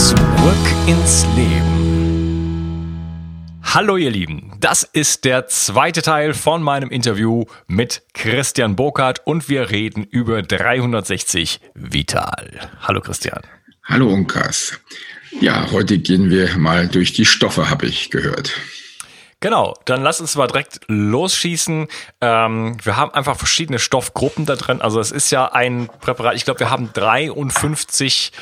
Zurück ins Leben. Hallo ihr Lieben, das ist der zweite Teil von meinem Interview mit Christian Burkhardt und wir reden über 360 Vital. Hallo Christian. Hallo Unkas. Ja, heute gehen wir mal durch die Stoffe, habe ich gehört. Genau, dann lass uns mal direkt losschießen. Ähm, wir haben einfach verschiedene Stoffgruppen da drin. Also es ist ja ein Präparat, ich glaube, wir haben 53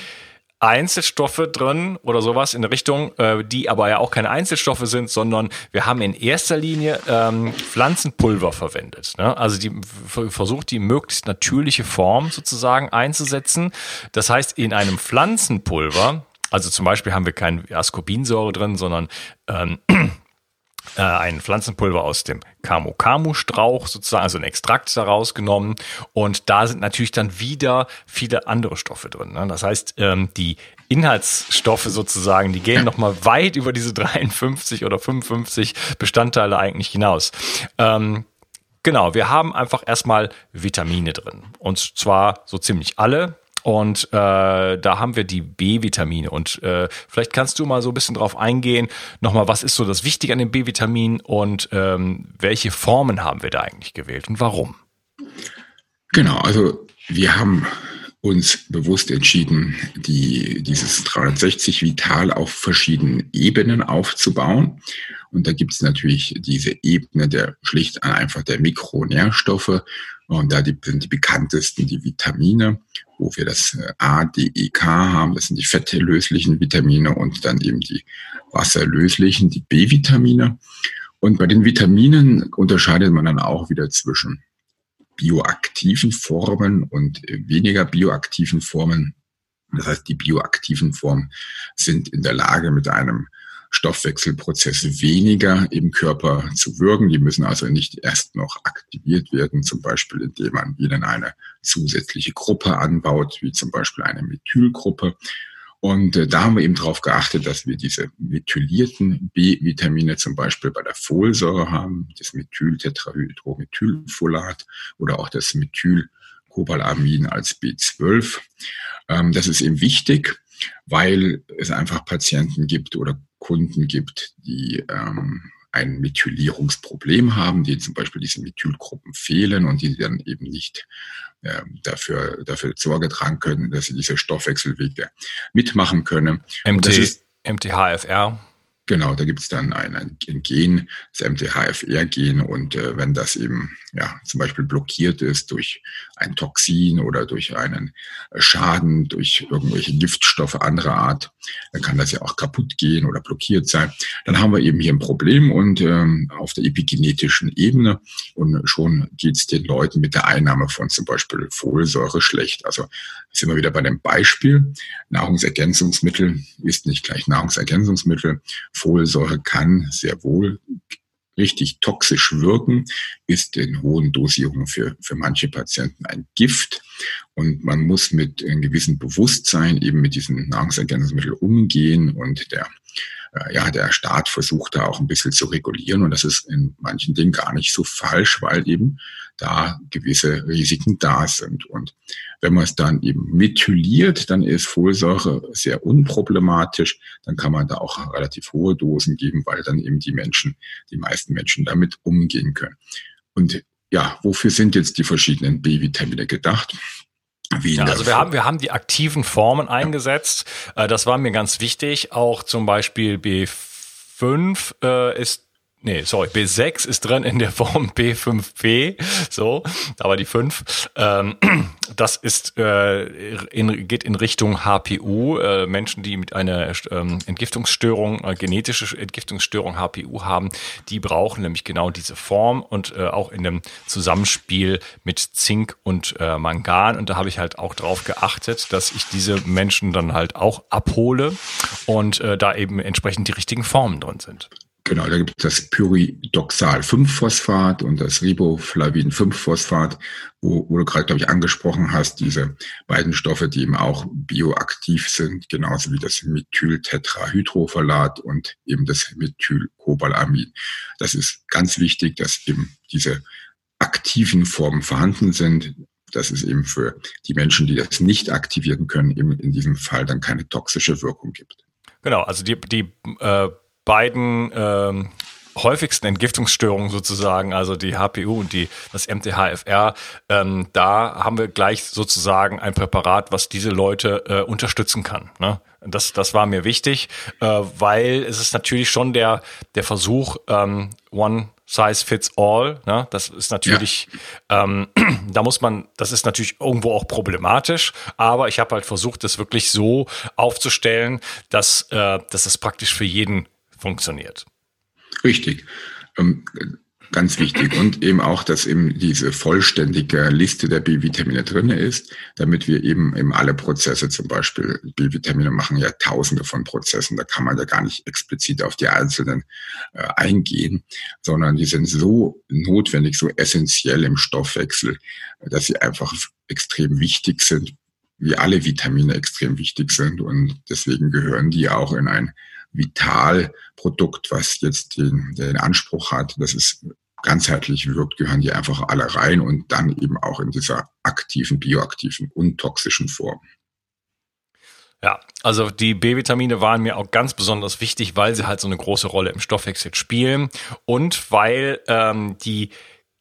Einzelstoffe drin oder sowas in der Richtung, äh, die aber ja auch keine Einzelstoffe sind, sondern wir haben in erster Linie ähm, Pflanzenpulver verwendet. Ne? Also die versucht die möglichst natürliche Form sozusagen einzusetzen. Das heißt, in einem Pflanzenpulver, also zum Beispiel haben wir keine Ascorbinsäure drin, sondern ähm, äh, ein Pflanzenpulver aus dem Camu-Camu-Strauch sozusagen, also ein Extrakt daraus genommen. Und da sind natürlich dann wieder viele andere Stoffe drin. Ne? Das heißt, ähm, die Inhaltsstoffe sozusagen, die gehen nochmal weit über diese 53 oder 55 Bestandteile eigentlich hinaus. Ähm, Genau, wir haben einfach erstmal Vitamine drin. Und zwar so ziemlich alle. Und äh, da haben wir die B-Vitamine. Und äh, vielleicht kannst du mal so ein bisschen drauf eingehen, nochmal, was ist so das Wichtige an den B-Vitaminen und ähm, welche Formen haben wir da eigentlich gewählt und warum? Genau, also wir haben uns bewusst entschieden, die, dieses 360 Vital auf verschiedenen Ebenen aufzubauen. Und da gibt es natürlich diese Ebene der schlicht einfach der Mikronährstoffe. Und da die, sind die bekanntesten die Vitamine, wo wir das äh, A, D, E, K haben. Das sind die fettlöslichen Vitamine und dann eben die wasserlöslichen, die B-Vitamine. Und bei den Vitaminen unterscheidet man dann auch wieder zwischen bioaktiven Formen und weniger bioaktiven Formen. Das heißt, die bioaktiven Formen sind in der Lage, mit einem Stoffwechselprozess weniger im Körper zu wirken. Die müssen also nicht erst noch aktiviert werden, zum Beispiel indem man ihnen eine zusätzliche Gruppe anbaut, wie zum Beispiel eine Methylgruppe. Und äh, da haben wir eben darauf geachtet, dass wir diese methylierten B-Vitamine zum Beispiel bei der Folsäure haben, das Methyltetrahydromethylfolat oder auch das Methylcobalamin als B12. Ähm, das ist eben wichtig, weil es einfach Patienten gibt oder Kunden gibt, die ähm, ein Methylierungsproblem haben, die zum Beispiel diese Methylgruppen fehlen und die dann eben nicht äh, dafür, dafür Sorge tragen können, dass sie diese Stoffwechselwege mitmachen können. MT, MTHFR. Genau, da gibt es dann ein, ein Gen, das MTHFR-Gen und äh, wenn das eben ja zum Beispiel blockiert ist durch ein Toxin oder durch einen Schaden, durch irgendwelche Giftstoffe anderer Art, dann kann das ja auch kaputt gehen oder blockiert sein. Dann haben wir eben hier ein Problem und ähm, auf der epigenetischen Ebene und schon geht es den Leuten mit der Einnahme von zum Beispiel Folsäure schlecht. Also sind wir wieder bei dem Beispiel. Nahrungsergänzungsmittel ist nicht gleich Nahrungsergänzungsmittel. Folsäure kann sehr wohl richtig toxisch wirken, ist in hohen Dosierungen für, für manche Patienten ein Gift. Und man muss mit einem gewissen Bewusstsein eben mit diesen Nahrungsergänzungsmitteln umgehen und der äh, ja, der Staat versucht da auch ein bisschen zu regulieren und das ist in manchen Dingen gar nicht so falsch, weil eben da gewisse Risiken da sind. Und wenn man es dann eben methyliert, dann ist Folsäure sehr unproblematisch. Dann kann man da auch relativ hohe Dosen geben, weil dann eben die Menschen, die meisten Menschen damit umgehen können. Und ja, wofür sind jetzt die verschiedenen B-Vitamine gedacht? Ja, also wir haben, wir haben die aktiven Formen eingesetzt. Äh, das war mir ganz wichtig. Auch zum Beispiel B5 äh, ist nee, sorry, B6 ist drin in der Form B5P, so, aber die 5, ähm, das ist, äh, in, geht in Richtung HPU, äh, Menschen, die mit einer ähm, Entgiftungsstörung, äh, genetische Entgiftungsstörung HPU haben, die brauchen nämlich genau diese Form und äh, auch in dem Zusammenspiel mit Zink und äh, Mangan und da habe ich halt auch drauf geachtet, dass ich diese Menschen dann halt auch abhole und äh, da eben entsprechend die richtigen Formen drin sind. Genau, da gibt es das Pyridoxal-5-Phosphat und das Riboflavin-5-Phosphat, wo, wo du gerade, glaube ich, angesprochen hast, diese beiden Stoffe, die eben auch bioaktiv sind, genauso wie das Methyltetrahydrofolat und eben das Methylcobalamin. Das ist ganz wichtig, dass eben diese aktiven Formen vorhanden sind, dass es eben für die Menschen, die das nicht aktivieren können, eben in diesem Fall dann keine toxische Wirkung gibt. Genau, also die, die äh beiden ähm, häufigsten Entgiftungsstörungen sozusagen, also die HPU und die, das MTHFR, ähm, da haben wir gleich sozusagen ein Präparat, was diese Leute äh, unterstützen kann. Ne? Das, das war mir wichtig, äh, weil es ist natürlich schon der, der Versuch, ähm, One Size fits all. Ne? Das ist natürlich, ja. ähm, da muss man, das ist natürlich irgendwo auch problematisch, aber ich habe halt versucht, das wirklich so aufzustellen, dass, äh, dass es praktisch für jeden funktioniert. Richtig. Ähm, ganz wichtig. Und eben auch, dass eben diese vollständige Liste der B-Vitamine drin ist, damit wir eben eben alle Prozesse, zum Beispiel B-Vitamine machen ja tausende von Prozessen, da kann man ja gar nicht explizit auf die einzelnen äh, eingehen, sondern die sind so notwendig, so essentiell im Stoffwechsel, dass sie einfach extrem wichtig sind, wie alle Vitamine extrem wichtig sind. Und deswegen gehören die auch in ein Vitalprodukt, was jetzt den, den Anspruch hat, dass es ganzheitlich wirkt, gehören die einfach alle rein und dann eben auch in dieser aktiven, bioaktiven, untoxischen Form. Ja, also die B-Vitamine waren mir auch ganz besonders wichtig, weil sie halt so eine große Rolle im Stoffwechsel spielen und weil ähm, die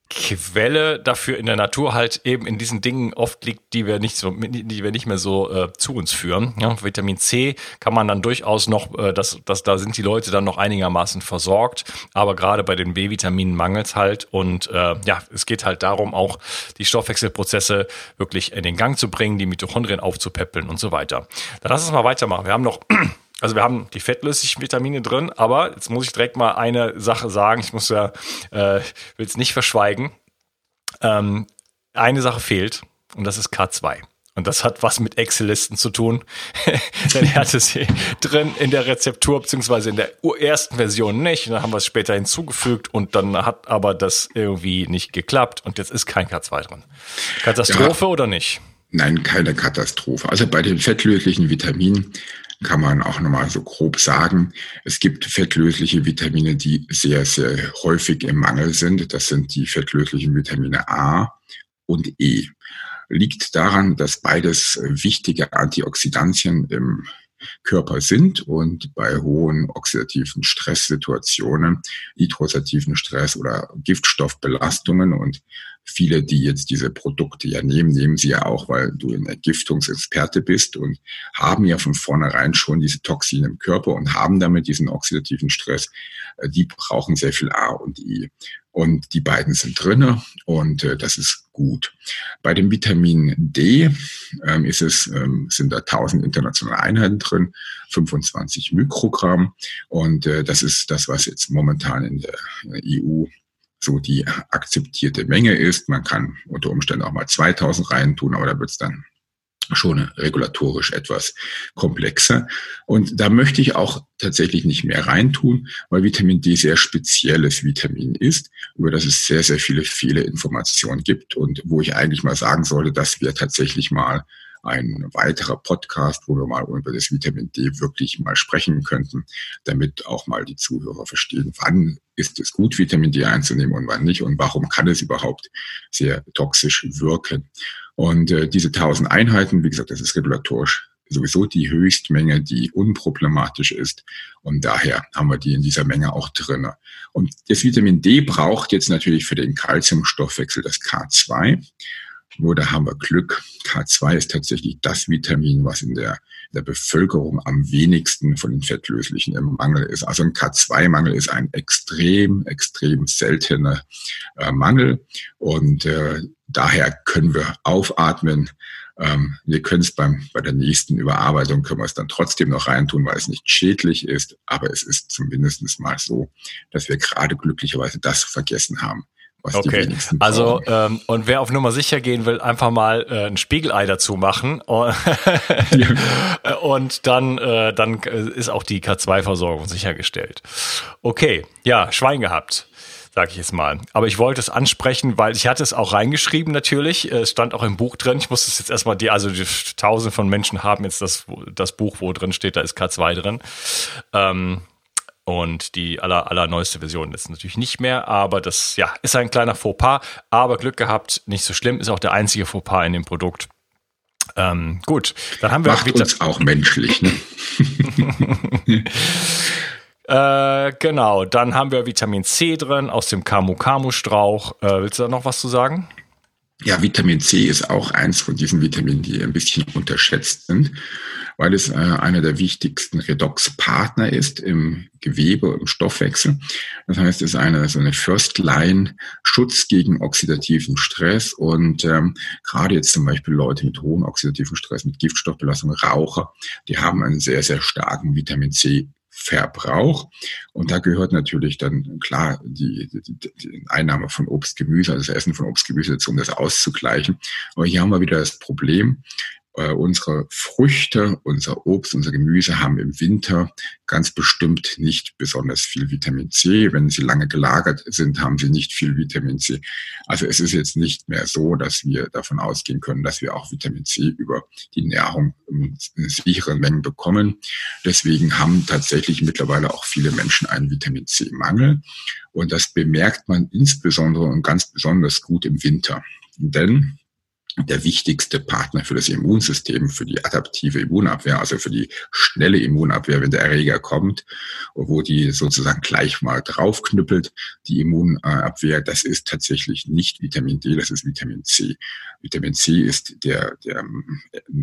Quelle dafür in der Natur halt eben in diesen Dingen oft liegt, die wir nicht so, die wir nicht mehr so äh, zu uns führen. Ja, Vitamin C kann man dann durchaus noch, äh, das, das, da sind die Leute dann noch einigermaßen versorgt, aber gerade bei den B-Vitaminen mangelt halt und äh, ja, es geht halt darum, auch die Stoffwechselprozesse wirklich in den Gang zu bringen, die Mitochondrien aufzupäppeln und so weiter. Dann lass uns mal weitermachen. Wir haben noch also wir haben die fettlöslichen Vitamine drin, aber jetzt muss ich direkt mal eine Sache sagen. Ich muss ja, äh, will es nicht verschweigen. Ähm, eine Sache fehlt und das ist K2. Und das hat was mit Excel-Listen zu tun. Denn er hatte sie drin in der Rezeptur, beziehungsweise in der ersten Version nicht. Und dann haben wir es später hinzugefügt und dann hat aber das irgendwie nicht geklappt und jetzt ist kein K2 drin. Katastrophe ja. oder nicht? Nein, keine Katastrophe. Also bei den fettlöslichen Vitaminen kann man auch nochmal so grob sagen. Es gibt fettlösliche Vitamine, die sehr, sehr häufig im Mangel sind. Das sind die fettlöslichen Vitamine A und E. Liegt daran, dass beides wichtige Antioxidantien im Körper sind und bei hohen oxidativen Stresssituationen, nitrosativen Stress oder Giftstoffbelastungen und viele, die jetzt diese Produkte ja nehmen, nehmen sie ja auch, weil du ein Ergiftungsexperte bist und haben ja von vornherein schon diese Toxine im Körper und haben damit diesen oxidativen Stress. Äh, die brauchen sehr viel A und I. Und die beiden sind drinne und äh, das ist gut. Bei dem Vitamin D ähm, ist es, ähm, sind da 1000 internationale Einheiten drin, 25 Mikrogramm. Und äh, das ist das, was jetzt momentan in der EU so die akzeptierte Menge ist. Man kann unter Umständen auch mal 2000 reintun, aber da wird es dann schon regulatorisch etwas komplexer. Und da möchte ich auch tatsächlich nicht mehr reintun, weil Vitamin D sehr spezielles Vitamin ist, über das es sehr, sehr viele, viele Informationen gibt und wo ich eigentlich mal sagen sollte, dass wir tatsächlich mal ein weiterer Podcast, wo wir mal über das Vitamin D wirklich mal sprechen könnten, damit auch mal die Zuhörer verstehen, wann ist es gut, Vitamin D einzunehmen und wann nicht und warum kann es überhaupt sehr toxisch wirken. Und äh, diese 1000 Einheiten, wie gesagt, das ist regulatorisch sowieso die Höchstmenge, die unproblematisch ist. Und daher haben wir die in dieser Menge auch drin. Und das Vitamin D braucht jetzt natürlich für den Kalziumstoffwechsel das K2. Nur da haben wir Glück. K2 ist tatsächlich das Vitamin, was in der, der Bevölkerung am wenigsten von den Fettlöslichen im Mangel ist. Also ein K2-Mangel ist ein extrem, extrem seltener äh, Mangel. Und äh, daher können wir aufatmen. Ähm, wir können es beim, bei der nächsten Überarbeitung, können wir es dann trotzdem noch reintun, weil es nicht schädlich ist. Aber es ist zumindest mal so, dass wir gerade glücklicherweise das vergessen haben was okay. Also ähm, und wer auf Nummer sicher gehen will, einfach mal äh, ein Spiegelei dazu machen und, und dann äh, dann ist auch die K2-Versorgung sichergestellt. Okay, ja, Schwein gehabt sage ich jetzt mal. Aber ich wollte es ansprechen, weil ich hatte es auch reingeschrieben natürlich. Es stand auch im Buch drin. Ich muss es jetzt erstmal, die, also die tausend von Menschen haben jetzt das, das Buch, wo drin steht, da ist K2 drin. Ähm, und die aller, allerneueste Version ist natürlich nicht mehr, aber das ja, ist ein kleiner Fauxpas, aber Glück gehabt, nicht so schlimm, ist auch der einzige Fauxpas in dem Produkt. Ähm, gut, dann haben wir Macht auch uns auch menschlich. Ne? äh, genau, dann haben wir Vitamin C drin aus dem Camu-Camu-Strauch. Äh, willst du da noch was zu sagen? Ja, Vitamin C ist auch eins von diesen Vitaminen, die ein bisschen unterschätzt sind weil es äh, einer der wichtigsten Redox-Partner ist im Gewebe, im Stoffwechsel. Das heißt, es ist eine so eine First-Line-Schutz gegen oxidativen Stress und ähm, gerade jetzt zum Beispiel Leute mit hohem oxidativen Stress, mit Giftstoffbelastung, Raucher, die haben einen sehr, sehr starken Vitamin C Verbrauch. Und da gehört natürlich dann klar die, die, die Einnahme von Obst, Gemüse, also das Essen von Obst, Gemüse dazu, um das auszugleichen. Aber hier haben wir wieder das Problem, äh, unsere Früchte, unser Obst, unser Gemüse haben im Winter ganz bestimmt nicht besonders viel Vitamin C. Wenn sie lange gelagert sind, haben sie nicht viel Vitamin C. Also es ist jetzt nicht mehr so, dass wir davon ausgehen können, dass wir auch Vitamin C über die Nährung in sicheren Mengen bekommen. Deswegen haben tatsächlich mittlerweile auch viele Menschen einen Vitamin C-Mangel. Und das bemerkt man insbesondere und ganz besonders gut im Winter. Denn der wichtigste Partner für das Immunsystem, für die adaptive Immunabwehr, also für die schnelle Immunabwehr, wenn der Erreger kommt, wo die sozusagen gleich mal draufknüppelt, die Immunabwehr, das ist tatsächlich nicht Vitamin D, das ist Vitamin C. Vitamin C ist der, der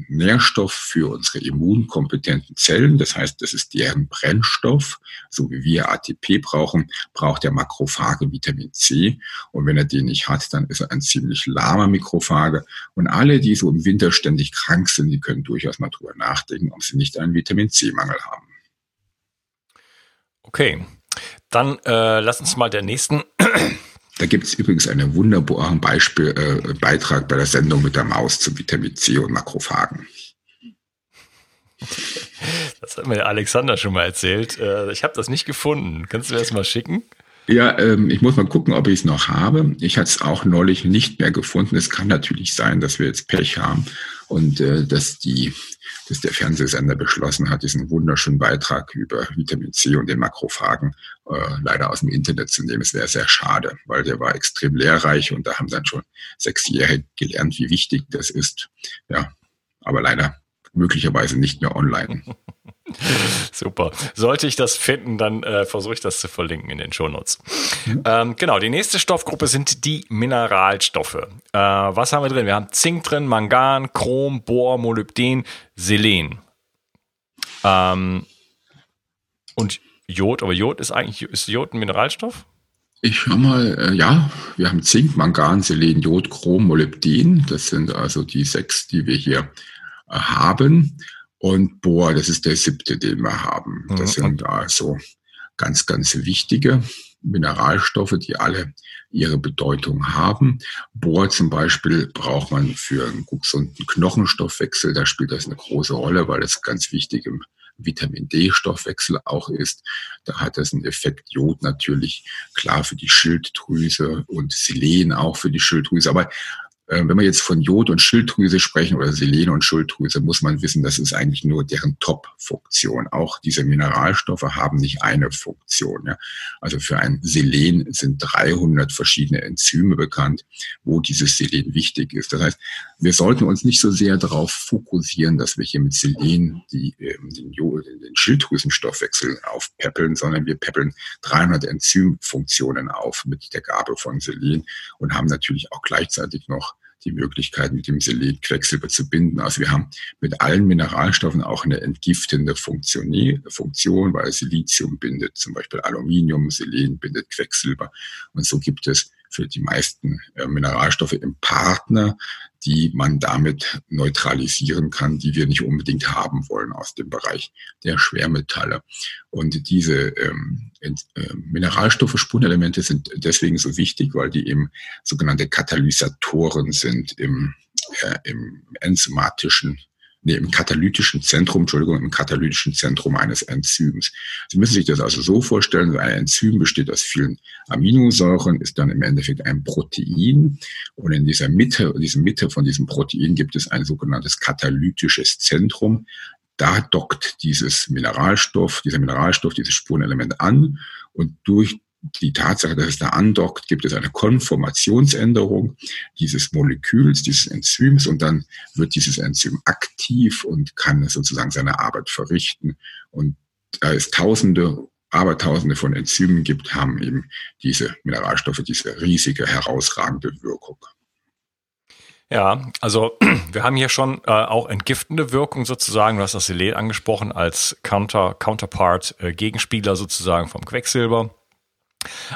Nährstoff für unsere immunkompetenten Zellen, das heißt, das ist deren Brennstoff, so wie wir ATP brauchen, braucht der Makrophage Vitamin C. Und wenn er den nicht hat, dann ist er ein ziemlich lahmer Mikrophage und alle, die so im Winter ständig krank sind, die können durchaus mal drüber nachdenken, ob sie nicht einen Vitamin C-Mangel haben. Okay, dann äh, lass uns mal der nächsten. Da gibt es übrigens einen wunderbaren Beispiel, äh, Beitrag bei der Sendung mit der Maus zu Vitamin C und Makrophagen. Das hat mir der Alexander schon mal erzählt. Äh, ich habe das nicht gefunden. Kannst du mir das mal schicken? Ja, ähm, ich muss mal gucken, ob ich es noch habe. Ich hatte es auch neulich nicht mehr gefunden. Es kann natürlich sein, dass wir jetzt Pech haben und äh, dass die, dass der Fernsehsender beschlossen hat, diesen wunderschönen Beitrag über Vitamin C und den Makrophagen äh, leider aus dem Internet zu nehmen. Es wäre sehr schade, weil der war extrem lehrreich und da haben dann schon Sechsjährige gelernt, wie wichtig das ist. Ja, aber leider möglicherweise nicht mehr online. Super. Sollte ich das finden, dann äh, versuche ich das zu verlinken in den Shownotes. Mhm. Ähm, genau, die nächste Stoffgruppe sind die Mineralstoffe. Äh, was haben wir drin? Wir haben Zink drin, Mangan, Chrom, Bohr, Molybden, Selen. Ähm, und Jod, aber Jod ist eigentlich, ist Jod ein Mineralstoff? Ich schau mal, äh, ja, wir haben Zink, Mangan, Selen, Jod, Chrom, Molybden. Das sind also die sechs, die wir hier äh, haben. Und Bohr, das ist der siebte, den wir haben. Das mhm. sind also ganz, ganz wichtige Mineralstoffe, die alle ihre Bedeutung haben. Bohr zum Beispiel braucht man für einen gesunden Knochenstoffwechsel. Da spielt das eine große Rolle, weil das ganz wichtig im Vitamin D-Stoffwechsel auch ist. Da hat das einen Effekt. Jod natürlich klar für die Schilddrüse und Selen auch für die Schilddrüse. Aber wenn wir jetzt von Jod und Schilddrüse sprechen oder Selene und Schilddrüse, muss man wissen, das ist eigentlich nur deren Top-Funktion. Auch diese Mineralstoffe haben nicht eine Funktion. Ja. Also für ein Selen sind 300 verschiedene Enzyme bekannt, wo dieses Selen wichtig ist. Das heißt, wir sollten uns nicht so sehr darauf fokussieren, dass wir hier mit Selen die, ähm, den, Jod, den Schilddrüsenstoffwechsel aufpeppeln, sondern wir peppeln 300 Enzymfunktionen auf mit der Gabe von Selen und haben natürlich auch gleichzeitig noch die Möglichkeit, mit dem Selen Quecksilber zu binden. Also wir haben mit allen Mineralstoffen auch eine entgiftende Funktion, Funktion weil Silizium bindet zum Beispiel Aluminium, Selen bindet Quecksilber. Und so gibt es für die meisten äh, Mineralstoffe im Partner, die man damit neutralisieren kann, die wir nicht unbedingt haben wollen aus dem Bereich der Schwermetalle. Und diese ähm, äh, Mineralstoffe, Spurenelemente sind deswegen so wichtig, weil die eben sogenannte Katalysatoren sind im, äh, im enzymatischen nee, im katalytischen Zentrum, Entschuldigung, im katalytischen Zentrum eines Enzyms. Sie müssen sich das also so vorstellen, ein Enzym besteht aus vielen Aminosäuren, ist dann im Endeffekt ein Protein und in dieser Mitte, in dieser Mitte von diesem Protein gibt es ein sogenanntes katalytisches Zentrum. Da dockt dieses Mineralstoff, dieser Mineralstoff, dieses Spurenelement an und durch die Tatsache, dass es da andockt, gibt es eine Konformationsänderung dieses Moleküls, dieses Enzyms und dann wird dieses Enzym aktiv und kann sozusagen seine Arbeit verrichten. Und da es tausende, abertausende von Enzymen gibt, haben eben diese Mineralstoffe diese riesige, herausragende Wirkung. Ja, also wir haben hier schon äh, auch entgiftende Wirkung sozusagen. Du hast das Selen angesprochen als Counter, Counterpart, äh, Gegenspieler sozusagen vom Quecksilber.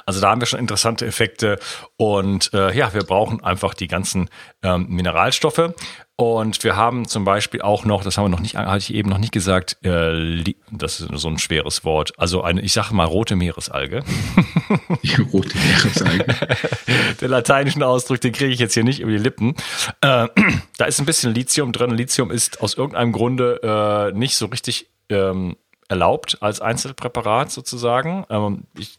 Also da haben wir schon interessante Effekte und äh, ja, wir brauchen einfach die ganzen ähm, Mineralstoffe und wir haben zum Beispiel auch noch, das haben wir noch nicht, hatte ich eben noch nicht gesagt, äh, das ist so ein schweres Wort, also eine, ich sage mal rote Meeresalge. Die rote Meeresalge. Der lateinischen Ausdruck, den kriege ich jetzt hier nicht über die Lippen. Äh, da ist ein bisschen Lithium drin. Lithium ist aus irgendeinem Grunde äh, nicht so richtig ähm, erlaubt als Einzelpräparat sozusagen. Ähm, ich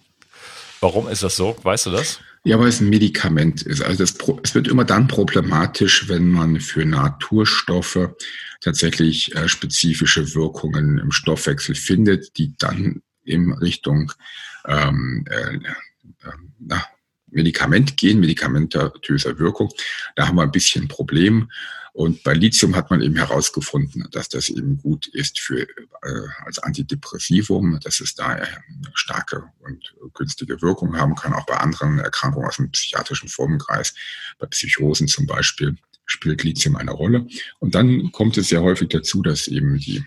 Warum ist das so? Weißt du das? Ja, weil es ein Medikament ist. Also das, es wird immer dann problematisch, wenn man für Naturstoffe tatsächlich äh, spezifische Wirkungen im Stoffwechsel findet, die dann in Richtung ähm, äh, äh, na, Medikament gehen, medikamentöser Wirkung. Da haben wir ein bisschen ein Problem. Und bei Lithium hat man eben herausgefunden, dass das eben gut ist für, äh, als Antidepressivum, dass es da eine starke und günstige Wirkung haben kann, auch bei anderen Erkrankungen aus dem psychiatrischen Formenkreis, bei Psychosen zum Beispiel spielt Lithium eine Rolle. Und dann kommt es sehr häufig dazu, dass eben die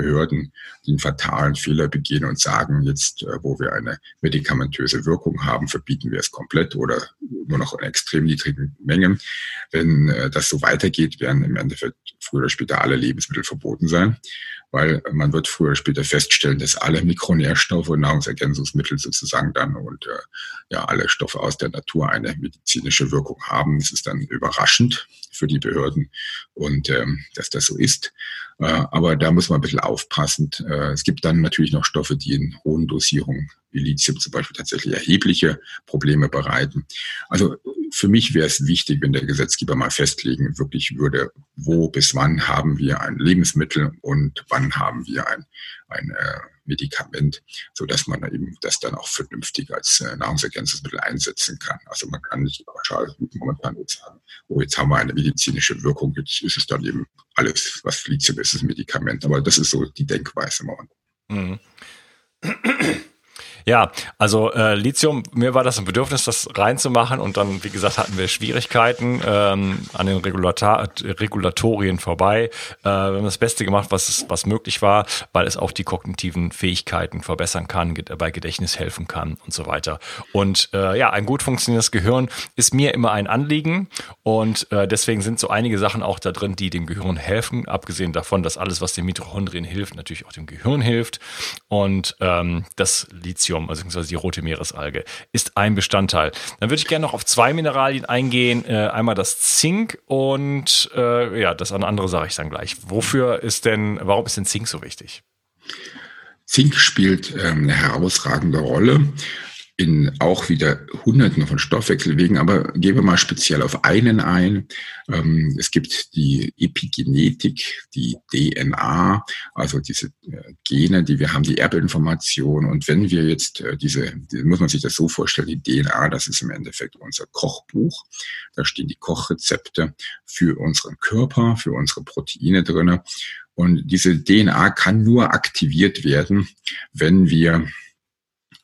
Behörden den fatalen Fehler begehen und sagen, jetzt, äh, wo wir eine medikamentöse Wirkung haben, verbieten wir es komplett oder nur noch in extrem niedrigen Mengen. Wenn äh, das so weitergeht, werden im Endeffekt früher oder später alle Lebensmittel verboten sein weil man wird früher oder später feststellen, dass alle Mikronährstoffe und Nahrungsergänzungsmittel sozusagen dann und äh, ja alle Stoffe aus der Natur eine medizinische Wirkung haben. Es ist dann überraschend für die Behörden und ähm, dass das so ist. Äh, aber da muss man ein bisschen aufpassen. Äh, es gibt dann natürlich noch Stoffe, die in hohen Dosierungen wie Lithium zum Beispiel tatsächlich erhebliche Probleme bereiten. Also für mich wäre es wichtig, wenn der Gesetzgeber mal festlegen wirklich würde, wo bis wann haben wir ein Lebensmittel und wann haben wir ein, ein äh, Medikament, so dass man eben das dann auch vernünftig als äh, Nahrungsergänzungsmittel einsetzen kann. Also man kann nicht pauschal momentan sagen, oh, jetzt haben wir eine medizinische Wirkung, jetzt ist es dann eben alles, was Lithium ist, ist ein Medikament. Aber das ist so die Denkweise momentan. Mhm. Ja, also äh, Lithium, mir war das ein Bedürfnis, das reinzumachen und dann, wie gesagt, hatten wir Schwierigkeiten ähm, an den Regulator Regulatorien vorbei. Äh, wir haben das Beste gemacht, was, was möglich war, weil es auch die kognitiven Fähigkeiten verbessern kann, bei Gedächtnis helfen kann und so weiter. Und äh, ja, ein gut funktionierendes Gehirn ist mir immer ein Anliegen und äh, deswegen sind so einige Sachen auch da drin, die dem Gehirn helfen, abgesehen davon, dass alles, was den Mitochondrien hilft, natürlich auch dem Gehirn hilft. Und ähm, das Lithium Lithium, also beziehungsweise die rote Meeresalge, ist ein Bestandteil. Dann würde ich gerne noch auf zwei Mineralien eingehen. Äh, einmal das Zink und äh, ja, das andere sage ich dann gleich. Wofür ist denn, warum ist denn Zink so wichtig? Zink spielt ähm, eine herausragende Rolle in auch wieder Hunderten von Stoffwechselwegen, aber gehen wir mal speziell auf einen ein. Ähm, es gibt die Epigenetik, die DNA, also diese äh, Gene, die wir haben, die Erbinformation. Und wenn wir jetzt äh, diese, muss man sich das so vorstellen, die DNA, das ist im Endeffekt unser Kochbuch. Da stehen die Kochrezepte für unseren Körper, für unsere Proteine drinne. Und diese DNA kann nur aktiviert werden, wenn wir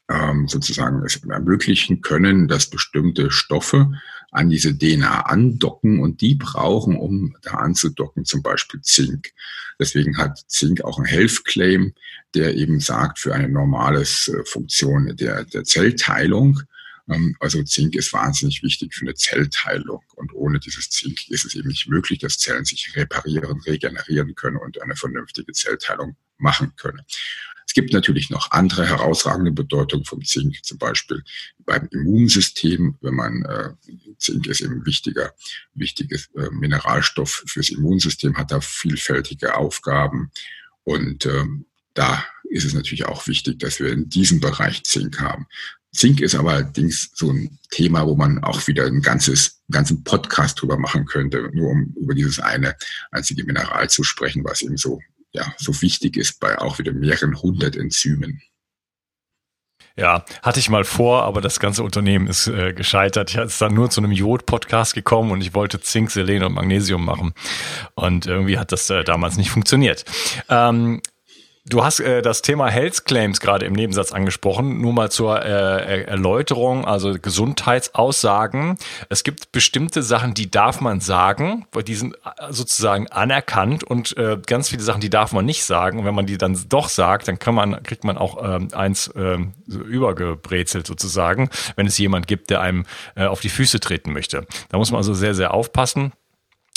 ähm, sozusagen es ermöglichen können, dass bestimmte Stoffe an diese DNA andocken und die brauchen, um da anzudocken, zum Beispiel Zink. Deswegen hat Zink auch einen Health Claim, der eben sagt, für eine normale äh, Funktion der, der Zellteilung, ähm, also Zink ist wahnsinnig wichtig für eine Zellteilung. Und ohne dieses Zink ist es eben nicht möglich, dass Zellen sich reparieren, regenerieren können und eine vernünftige Zellteilung machen können. Es gibt natürlich noch andere herausragende Bedeutungen vom Zink, zum Beispiel beim Immunsystem, wenn man äh, Zink ist eben wichtiger, wichtiges äh, Mineralstoff fürs Immunsystem, hat da vielfältige Aufgaben und ähm, da ist es natürlich auch wichtig, dass wir in diesem Bereich Zink haben. Zink ist aber allerdings so ein Thema, wo man auch wieder ein ganzes, einen ganzen Podcast drüber machen könnte, nur um über dieses eine einzige Mineral zu sprechen, was eben so, ja, so wichtig ist bei auch wieder mehreren hundert Enzymen. Ja, hatte ich mal vor, aber das ganze Unternehmen ist äh, gescheitert. Ich ist dann nur zu einem Jod-Podcast gekommen und ich wollte Zink, Selen und Magnesium machen. Und irgendwie hat das äh, damals nicht funktioniert. Ähm, Du hast äh, das Thema Health Claims gerade im Nebensatz angesprochen. Nur mal zur äh, Erläuterung, also Gesundheitsaussagen. Es gibt bestimmte Sachen, die darf man sagen, weil die sind äh, sozusagen anerkannt und äh, ganz viele Sachen, die darf man nicht sagen. Und wenn man die dann doch sagt, dann kann man, kriegt man auch ähm, eins ähm, so übergebrezelt sozusagen, wenn es jemand gibt, der einem äh, auf die Füße treten möchte. Da muss man also sehr, sehr aufpassen.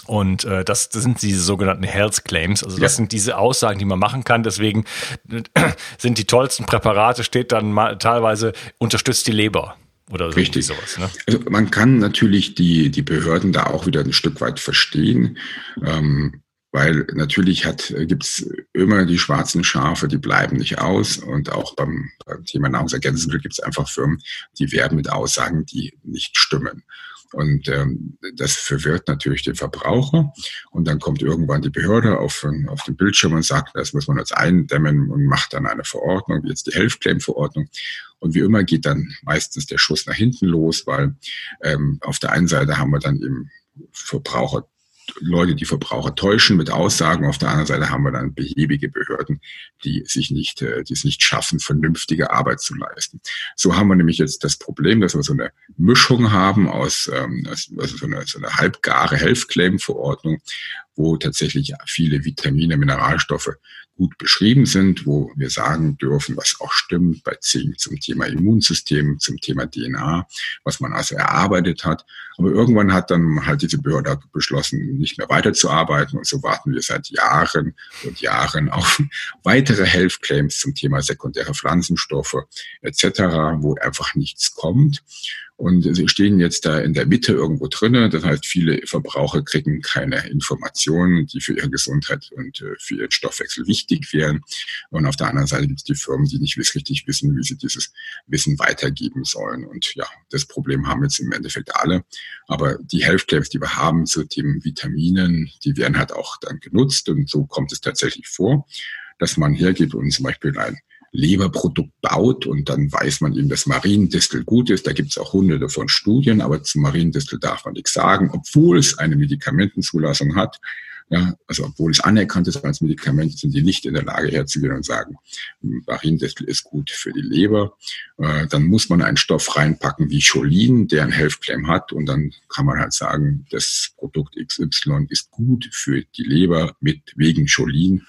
Und äh, das, das sind diese sogenannten Health Claims. Also das ja. sind diese Aussagen, die man machen kann. Deswegen sind die tollsten Präparate, steht dann mal, teilweise unterstützt die Leber. Oder so Richtig. sowas. Ne? Also man kann natürlich die, die Behörden da auch wieder ein Stück weit verstehen. Ähm, weil natürlich hat, gibt's immer die schwarzen Schafe, die bleiben nicht aus. Und auch beim, beim Thema Nahrungsergänzungsmittel gibt's einfach Firmen, die werben mit Aussagen, die nicht stimmen. Und ähm, das verwirrt natürlich den Verbraucher. Und dann kommt irgendwann die Behörde auf, auf den Bildschirm und sagt, das muss man jetzt eindämmen und macht dann eine Verordnung, wie jetzt die Health Claim Verordnung. Und wie immer geht dann meistens der Schuss nach hinten los, weil ähm, auf der einen Seite haben wir dann eben Verbraucher Leute, die Verbraucher täuschen mit Aussagen. Auf der anderen Seite haben wir dann behäbige Behörden, die sich nicht, äh, die es nicht schaffen, vernünftige Arbeit zu leisten. So haben wir nämlich jetzt das Problem, dass wir so eine Mischung haben aus, ähm, also so eine, so eine halbgare Health Claim Verordnung, wo tatsächlich viele Vitamine, Mineralstoffe gut beschrieben sind, wo wir sagen dürfen, was auch stimmt bei Zink zum Thema Immunsystem, zum Thema DNA, was man also erarbeitet hat. Aber irgendwann hat dann halt diese Behörde beschlossen, nicht mehr weiterzuarbeiten und so warten wir seit Jahren und Jahren auf weitere Health Claims zum Thema sekundäre Pflanzenstoffe etc., wo einfach nichts kommt. Und sie stehen jetzt da in der Mitte irgendwo drinnen. Das heißt, viele Verbraucher kriegen keine Informationen, die für ihre Gesundheit und äh, für ihren Stoffwechsel wichtig wären. Und auf der anderen Seite gibt es die Firmen, die nicht richtig wissen, wie sie dieses Wissen weitergeben sollen. Und ja, das Problem haben jetzt im Endeffekt alle. Aber die Health Claims, die wir haben zu Themen Vitaminen, die werden halt auch dann genutzt. Und so kommt es tatsächlich vor, dass man hergeht und zum Beispiel ein Leberprodukt baut und dann weiß man eben, dass Mariendistel gut ist. Da gibt es auch hunderte von Studien, aber zum Mariendistel darf man nichts sagen, obwohl es eine Medikamentenzulassung hat. Ja, also obwohl es anerkannt ist als Medikament, sind die nicht in der Lage herzugehen und sagen, Mariendistel ist gut für die Leber. Äh, dann muss man einen Stoff reinpacken wie Cholin, der ein Health Claim hat und dann kann man halt sagen, das Produkt XY ist gut für die Leber mit wegen Cholin.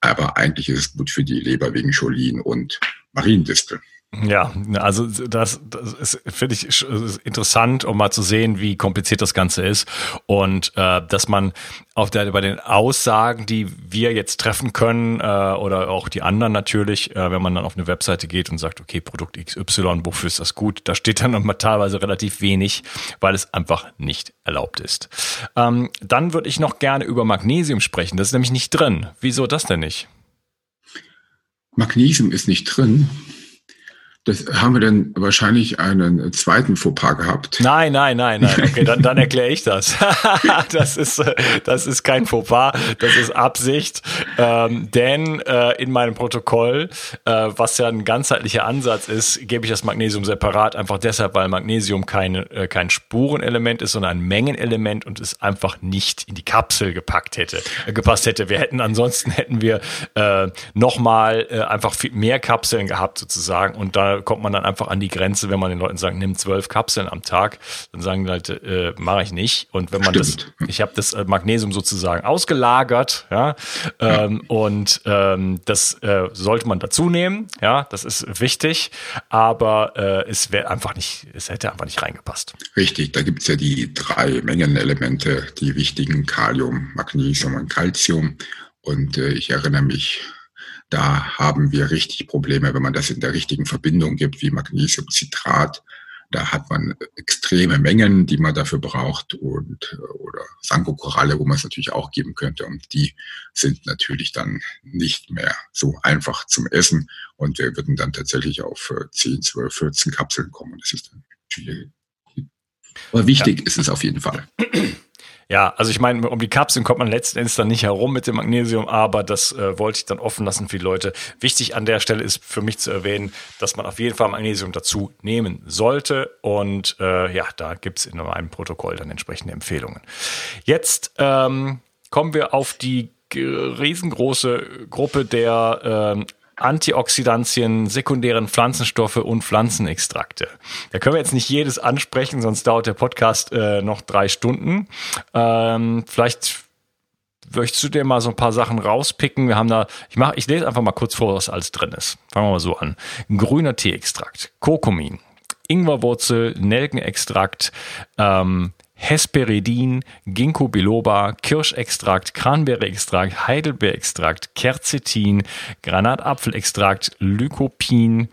Aber eigentlich ist es gut für die Leber wegen Cholin und Mariendistel. Ja, also das, das ist, finde ich interessant, um mal zu sehen, wie kompliziert das Ganze ist und äh, dass man auf der bei den Aussagen, die wir jetzt treffen können äh, oder auch die anderen natürlich, äh, wenn man dann auf eine Webseite geht und sagt, okay, Produkt XY, wofür ist das gut? Da steht dann immer teilweise relativ wenig, weil es einfach nicht erlaubt ist. Ähm, dann würde ich noch gerne über Magnesium sprechen. Das ist nämlich nicht drin. Wieso das denn nicht? Magnesium ist nicht drin. Das haben wir dann wahrscheinlich einen zweiten Fauxpas gehabt. Nein, nein, nein, nein. Okay, dann, dann erkläre ich das. das ist das ist kein Fauxpas, das ist Absicht. Ähm, denn äh, in meinem Protokoll, äh, was ja ein ganzheitlicher Ansatz ist, gebe ich das Magnesium separat, einfach deshalb, weil Magnesium kein, äh, kein Spurenelement ist, sondern ein Mengenelement und es einfach nicht in die Kapsel gepackt hätte, äh, gepasst hätte. Wir hätten ansonsten hätten wir äh, nochmal äh, einfach viel mehr Kapseln gehabt sozusagen und dann kommt man dann einfach an die Grenze, wenn man den Leuten sagt, nimm zwölf Kapseln am Tag, dann sagen die Leute, äh, mache ich nicht. Und wenn man Stimmt. das, ich habe das äh, Magnesium sozusagen ausgelagert, ja, ähm, und ähm, das äh, sollte man dazu nehmen, ja, das ist wichtig, aber äh, es wäre einfach nicht, es hätte einfach nicht reingepasst. Richtig, da gibt es ja die drei Mengenelemente, die wichtigen Kalium, Magnesium und Calcium. Und äh, ich erinnere mich, da haben wir richtig Probleme, wenn man das in der richtigen Verbindung gibt, wie Magnesiumcitrat. Da hat man extreme Mengen, die man dafür braucht und oder Sankokoralle, wo man es natürlich auch geben könnte. Und die sind natürlich dann nicht mehr so einfach zum Essen. Und wir würden dann tatsächlich auf 10, 12, 14 Kapseln kommen. Das ist dann schwierig. Aber wichtig ja. ist es auf jeden Fall. Ja, also ich meine, um die Kapseln kommt man letzten Endes dann nicht herum mit dem Magnesium, aber das äh, wollte ich dann offen lassen für die Leute. Wichtig an der Stelle ist für mich zu erwähnen, dass man auf jeden Fall Magnesium dazu nehmen sollte. Und äh, ja, da gibt's in meinem Protokoll dann entsprechende Empfehlungen. Jetzt ähm, kommen wir auf die riesengroße Gruppe der ähm, Antioxidantien, sekundären Pflanzenstoffe und Pflanzenextrakte. Da können wir jetzt nicht jedes ansprechen, sonst dauert der Podcast äh, noch drei Stunden. Ähm, vielleicht möchtest du dir mal so ein paar Sachen rauspicken? Wir haben da, ich mach, ich lese einfach mal kurz vor, was alles drin ist. Fangen wir mal so an. Grüner Teeextrakt, Kurkumin, Ingwerwurzel, Nelkenextrakt, ähm, Hesperidin, Ginkgo biloba, Kirschextrakt, Cranberry-Extrakt, Heidelbeerextrakt, Quercetin, Granatapfelextrakt, Lycopin,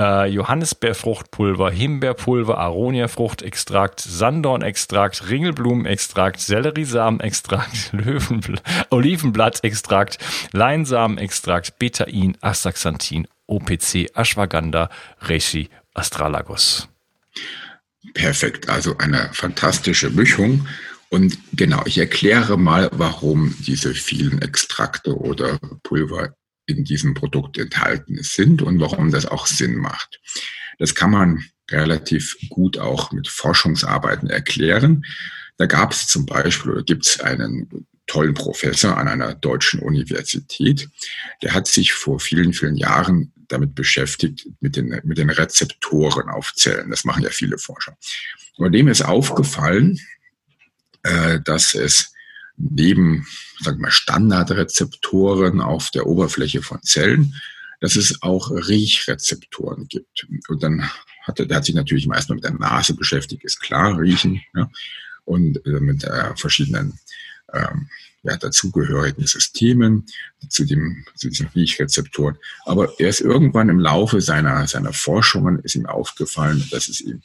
äh, Johannisbeerfruchtpulver, Himbeerpulver, Aroniafruchtextrakt, Sandornextrakt, Ringelblumenextrakt, Selleriesamenextrakt, Löwenbl Olivenblattextrakt, Leinsamenextrakt, Betain, Astaxanthin, OPC, Ashwagandha, Reishi, Astralagos. Perfekt, also eine fantastische Mischung. Und genau, ich erkläre mal, warum diese vielen Extrakte oder Pulver in diesem Produkt enthalten sind und warum das auch Sinn macht. Das kann man relativ gut auch mit Forschungsarbeiten erklären. Da gab es zum Beispiel oder gibt es einen tollen Professor an einer deutschen Universität, der hat sich vor vielen, vielen Jahren damit beschäftigt, mit den, mit den Rezeptoren auf Zellen. Das machen ja viele Forscher. Und dem ist aufgefallen, äh, dass es neben sagen wir, Standardrezeptoren auf der Oberfläche von Zellen, dass es auch Riechrezeptoren gibt. Und dann hat er, der hat sich natürlich meist mit der Nase beschäftigt, ist klar, riechen, ja, und äh, mit äh, verschiedenen ähm, ja, dazugehörigen Systemen, zu, dem, zu diesen Riechrezeptoren. Aber erst irgendwann im Laufe seiner, seiner Forschungen ist ihm aufgefallen, dass es eben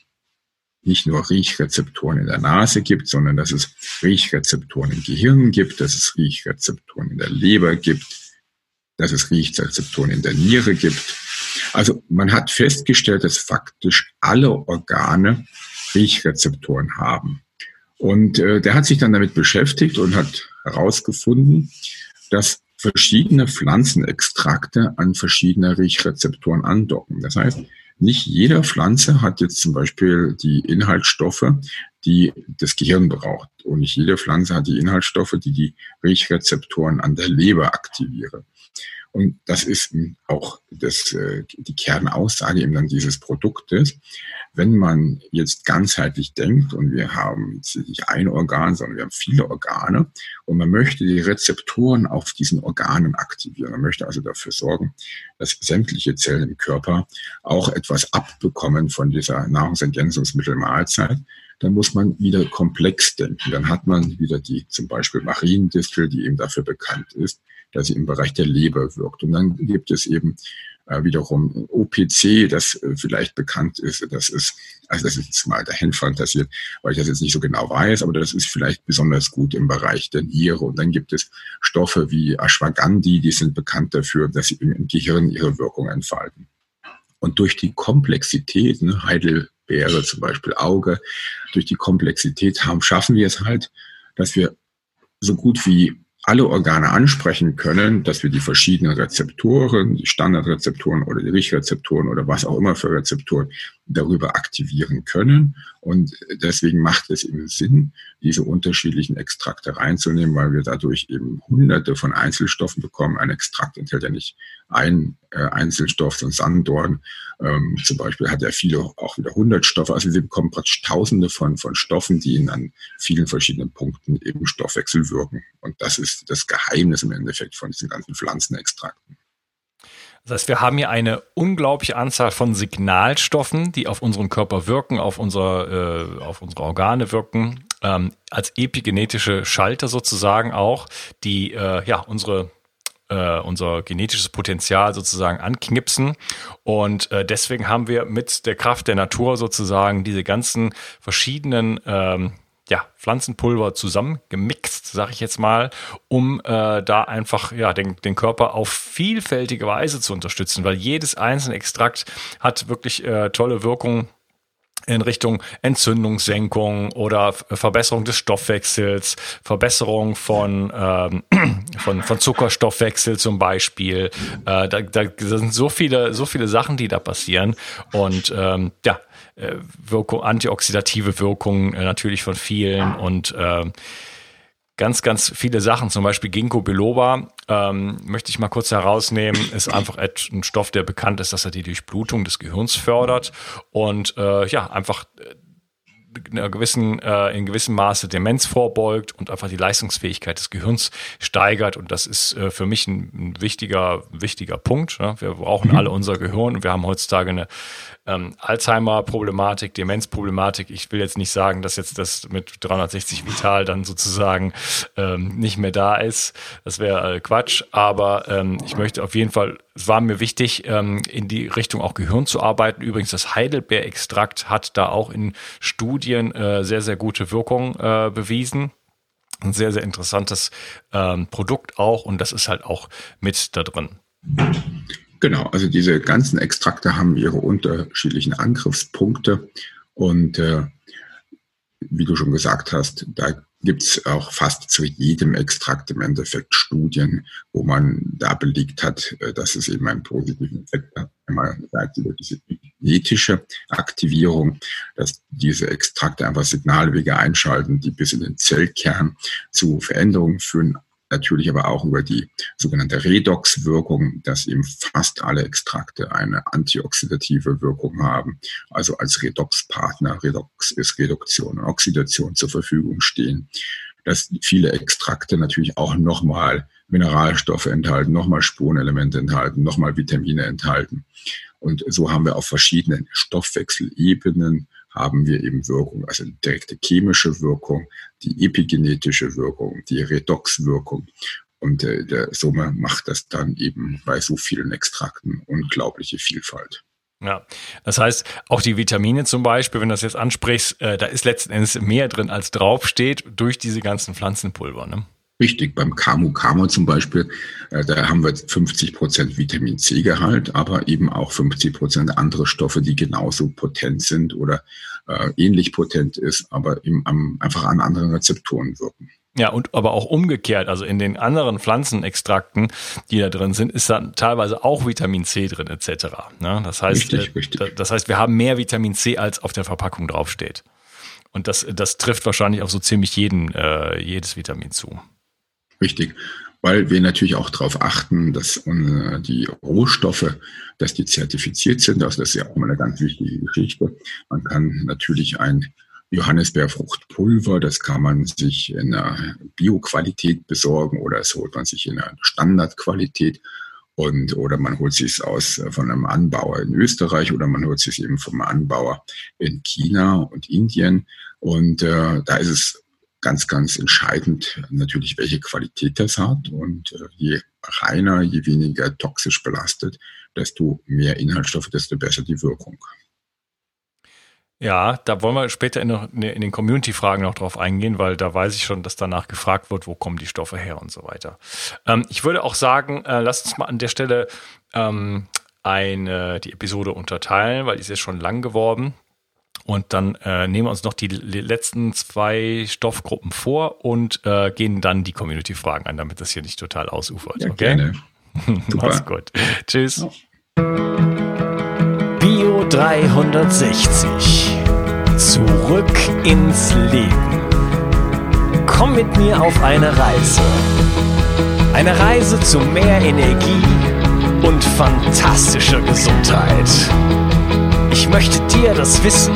nicht nur Riechrezeptoren in der Nase gibt, sondern dass es Riechrezeptoren im Gehirn gibt, dass es Riechrezeptoren in der Leber gibt, dass es Riechrezeptoren in der Niere gibt. Also man hat festgestellt, dass faktisch alle Organe Riechrezeptoren haben. Und äh, der hat sich dann damit beschäftigt und hat herausgefunden, dass verschiedene Pflanzenextrakte an verschiedene Riechrezeptoren andocken. Das heißt, nicht jede Pflanze hat jetzt zum Beispiel die Inhaltsstoffe, die das Gehirn braucht. Und nicht jede Pflanze hat die Inhaltsstoffe, die die Riechrezeptoren an der Leber aktivieren. Und das ist auch das, äh, die Kernaussage eben dann dieses Produktes. Wenn man jetzt ganzheitlich denkt und wir haben nicht ein Organ, sondern wir haben viele Organe und man möchte die Rezeptoren auf diesen Organen aktivieren. Man möchte also dafür sorgen, dass sämtliche Zellen im Körper auch etwas abbekommen von dieser Nahrungsergänzungsmittelmahlzeit dann muss man wieder komplex denken. Dann hat man wieder die zum Beispiel Mariendistel, die eben dafür bekannt ist, dass sie im Bereich der Leber wirkt. Und dann gibt es eben wiederum OPC, das äh, vielleicht bekannt ist. Das ist, also das ist jetzt mal dahin fantasiert, weil ich das jetzt nicht so genau weiß, aber das ist vielleicht besonders gut im Bereich der Niere. Und dann gibt es Stoffe wie Ashwagandhi, die sind bekannt dafür, dass sie im Gehirn ihre Wirkung entfalten. Und durch die Komplexität, ne, Heidelbeere zum Beispiel Auge, durch die Komplexität haben, schaffen wir es halt, dass wir so gut wie alle Organe ansprechen können, dass wir die verschiedenen Rezeptoren, die Standardrezeptoren oder die Riechrezeptoren oder was auch immer für Rezeptoren, darüber aktivieren können. Und deswegen macht es eben Sinn, diese unterschiedlichen Extrakte reinzunehmen, weil wir dadurch eben hunderte von Einzelstoffen bekommen. Ein Extrakt enthält ja nicht ein äh, Einzelstoff, so ein Sanddorn ähm, zum Beispiel hat ja viele auch wieder hundert Stoffe. Also wir bekommen praktisch tausende von, von Stoffen, die in an vielen verschiedenen Punkten im Stoffwechsel wirken. Und das ist das Geheimnis im Endeffekt von diesen ganzen Pflanzenextrakten. Das heißt, wir haben hier eine unglaubliche Anzahl von Signalstoffen, die auf unseren Körper wirken, auf, unsere, äh, auf unsere Organe wirken, ähm, als epigenetische Schalter sozusagen auch, die äh, ja unsere äh, unser genetisches Potenzial sozusagen anknipsen. Und äh, deswegen haben wir mit der Kraft der Natur sozusagen diese ganzen verschiedenen ähm, ja, Pflanzenpulver zusammengemixt, sag ich jetzt mal, um äh, da einfach ja, den, den Körper auf vielfältige Weise zu unterstützen, weil jedes einzelne Extrakt hat wirklich äh, tolle Wirkungen in Richtung Entzündungssenkung oder Verbesserung des Stoffwechsels, Verbesserung von, ähm, von, von Zuckerstoffwechsel zum Beispiel. Äh, da, da sind so viele, so viele Sachen, die da passieren. Und ähm, ja, äh, Wirkung, antioxidative Wirkung äh, natürlich von vielen und äh, ganz, ganz viele Sachen. Zum Beispiel Ginkgo biloba ähm, möchte ich mal kurz herausnehmen. Ist einfach ein Stoff, der bekannt ist, dass er die Durchblutung des Gehirns fördert und äh, ja einfach äh, in, einer gewissen, äh, in gewissem Maße Demenz vorbeugt und einfach die Leistungsfähigkeit des Gehirns steigert. Und das ist äh, für mich ein, ein, wichtiger, wichtiger Punkt. Ne? Wir brauchen mhm. alle unser Gehirn und wir haben heutzutage eine ähm, Alzheimer-Problematik, Demenz-Problematik. Ich will jetzt nicht sagen, dass jetzt das mit 360 Vital dann sozusagen ähm, nicht mehr da ist. Das wäre äh, Quatsch. Aber ähm, ich möchte auf jeden Fall, es war mir wichtig, ähm, in die Richtung auch Gehirn zu arbeiten. Übrigens, das Heidelbeer-Extrakt hat da auch in Studien äh, sehr, sehr gute Wirkung äh, bewiesen ein sehr, sehr interessantes ähm, Produkt auch und das ist halt auch mit da drin. Genau, also diese ganzen Extrakte haben ihre unterschiedlichen Angriffspunkte und äh, wie du schon gesagt hast, da gibt es auch fast zu jedem Extrakt im Endeffekt Studien, wo man da belegt hat, äh, dass es eben einen positiven Effekt hat. Einmal über diese genetische Aktivierung, dass diese Extrakte einfach Signalwege einschalten, die bis in den Zellkern zu Veränderungen führen, natürlich aber auch über die sogenannte Redox-Wirkung, dass eben fast alle Extrakte eine antioxidative Wirkung haben, also als Redox-Partner, Redox ist Reduktion und Oxidation zur Verfügung stehen, dass viele Extrakte natürlich auch nochmal Mineralstoffe enthalten, nochmal Spurenelemente enthalten, nochmal Vitamine enthalten. Und so haben wir auf verschiedenen Stoffwechselebenen haben wir eben Wirkung, also direkte chemische Wirkung, die epigenetische Wirkung, die Redoxwirkung. Und äh, der Summe macht das dann eben bei so vielen Extrakten unglaubliche Vielfalt. Ja, das heißt, auch die Vitamine zum Beispiel, wenn du das jetzt ansprichst, äh, da ist letzten Endes mehr drin, als draufsteht, durch diese ganzen Pflanzenpulver. Ne? Richtig, beim Camu Camu zum Beispiel, äh, da haben wir 50 Prozent Vitamin C Gehalt, aber eben auch 50 Prozent andere Stoffe, die genauso potent sind oder äh, ähnlich potent ist, aber eben am, einfach an anderen Rezeptoren wirken. Ja, und aber auch umgekehrt, also in den anderen Pflanzenextrakten, die da drin sind, ist dann teilweise auch Vitamin C drin etc. Ne? Das heißt, richtig, äh, richtig. das heißt, wir haben mehr Vitamin C, als auf der Verpackung draufsteht. Und das, das trifft wahrscheinlich auf so ziemlich jeden, äh, jedes Vitamin zu. Richtig, weil wir natürlich auch darauf achten, dass die Rohstoffe, dass die zertifiziert sind. Also das ist ja auch mal eine ganz wichtige Geschichte. Man kann natürlich ein Johannisbeerfruchtpulver, das kann man sich in einer Bioqualität besorgen oder das holt man sich in einer Standardqualität und oder man holt sich es aus von einem Anbauer in Österreich oder man holt sich eben vom Anbauer in China und Indien und äh, da ist es ganz, ganz entscheidend natürlich, welche Qualität das hat. Und äh, je reiner, je weniger toxisch belastet, desto mehr Inhaltsstoffe, desto besser die Wirkung. Ja, da wollen wir später in, in den Community-Fragen noch drauf eingehen, weil da weiß ich schon, dass danach gefragt wird, wo kommen die Stoffe her und so weiter. Ähm, ich würde auch sagen, äh, lass uns mal an der Stelle ähm, eine, die Episode unterteilen, weil die ist jetzt schon lang geworden. Und dann äh, nehmen wir uns noch die letzten zwei Stoffgruppen vor und äh, gehen dann die Community-Fragen an, damit das hier nicht total ausufert. Ja, okay? Gerne. Mach's gut. Tschüss. Bio Kilo 360. Zurück ins Leben. Komm mit mir auf eine Reise. Eine Reise zu mehr Energie und fantastischer Gesundheit. Ich möchte dir das Wissen